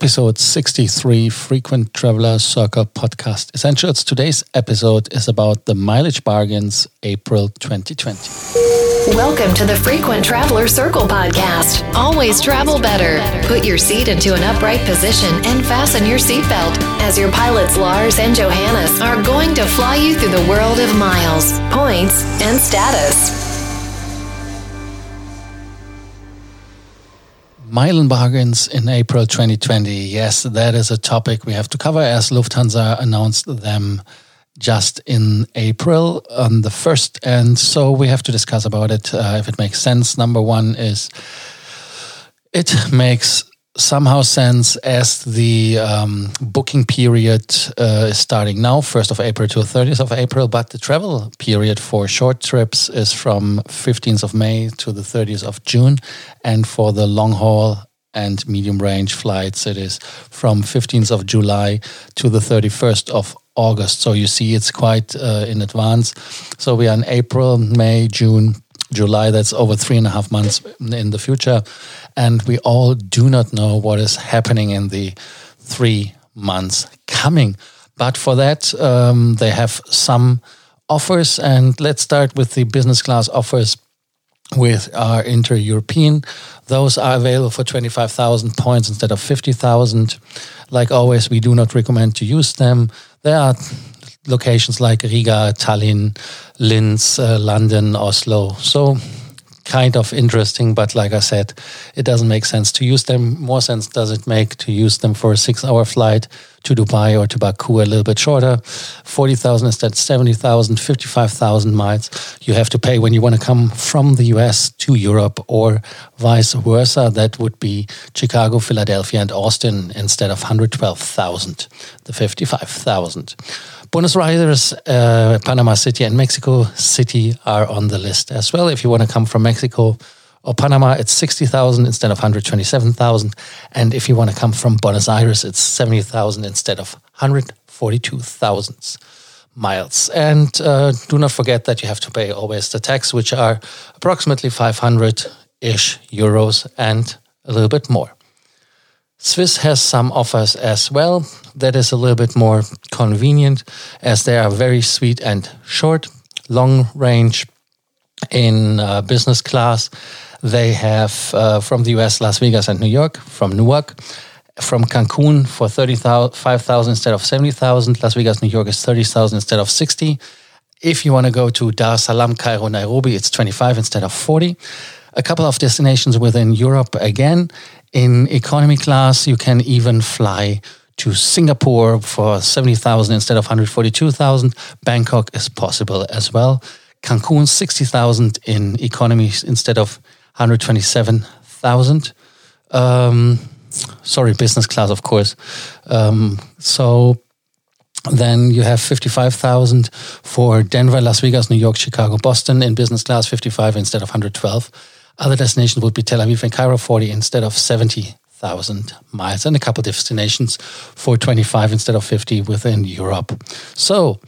episode 63 Frequent Traveler Circle Podcast Essentials. Today's episode is about the mileage bargains April 2020. Welcome to the Frequent Traveler Circle Podcast. Always travel better. Put your seat into an upright position and fasten your seatbelt as your pilots Lars and Johannes are going to fly you through the world of miles, points, and status. Mile bargains in April 2020. Yes, that is a topic we have to cover as Lufthansa announced them just in April on the 1st. And so we have to discuss about it uh, if it makes sense. Number one is it makes somehow sense as the um, booking period uh, is starting now, 1st of April to 30th of April, but the travel period for short trips is from 15th of May to the 30th of June. And for the long haul and medium range flights, it is from 15th of July to the 31st of August. So you see, it's quite uh, in advance. So we are in April, May, June, July. That's over three and a half months in the future. And we all do not know what is happening in the three months coming. But for that, um, they have some offers. And let's start with the business class offers with our inter-European. Those are available for 25,000 points instead of 50,000. Like always, we do not recommend to use them. There are locations like Riga, Tallinn, Linz, uh, London, Oslo. So kind of interesting, but like I said, it doesn't make sense to use them. More sense does it make to use them for a six hour flight to Dubai or to Baku a little bit shorter. 40,000 instead 70,000, 55,000 miles you have to pay when you want to come from the US to Europe or vice versa. That would be Chicago, Philadelphia, and Austin instead of 112,000, the 55,000. Buenos Aires, uh, Panama City, and Mexico City are on the list as well. If you want to come from Mexico or Panama, it's 60,000 instead of 127,000. And if you want to come from Buenos Aires, it's 70,000 instead of 142,000 miles. And uh, do not forget that you have to pay always the tax, which are approximately 500 ish euros and a little bit more. Swiss has some offers as well. That is a little bit more convenient as they are very sweet and short, long range in uh, business class. They have uh, from the US, Las Vegas and New York, from Newark, from Cancun for 35,000 instead of 70,000. Las Vegas, New York is 30,000 instead of 60. If you want to go to Dar es Salaam, Cairo, Nairobi, it's 25 instead of 40. A couple of destinations within Europe again. In economy class, you can even fly to Singapore for 70,000 instead of 142,000. Bangkok is possible as well. Cancun, 60,000 in economy instead of 127,000. Um, sorry, business class, of course. Um, so then you have 55,000 for Denver, Las Vegas, New York, Chicago, Boston in business class, 55 instead of 112. Other destinations would be Tel Aviv and Cairo, 40 instead of 70,000 miles, and a couple destinations for 25 instead of 50 within Europe. So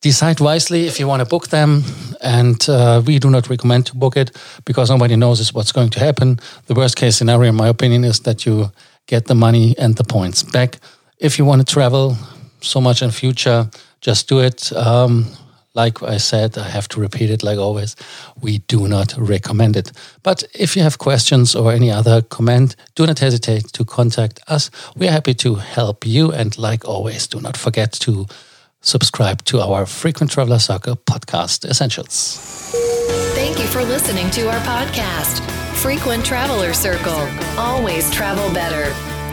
decide wisely if you want to book them. And uh, we do not recommend to book it because nobody knows what's going to happen. The worst case scenario, in my opinion, is that you get the money and the points back. If you want to travel so much in future, just do it. Um, like I said, I have to repeat it like always, we do not recommend it. But if you have questions or any other comment, do not hesitate to contact us. We are happy to help you. And like always, do not forget to subscribe to our Frequent Traveler Circle podcast essentials. Thank you for listening to our podcast, Frequent Traveler Circle. Always travel better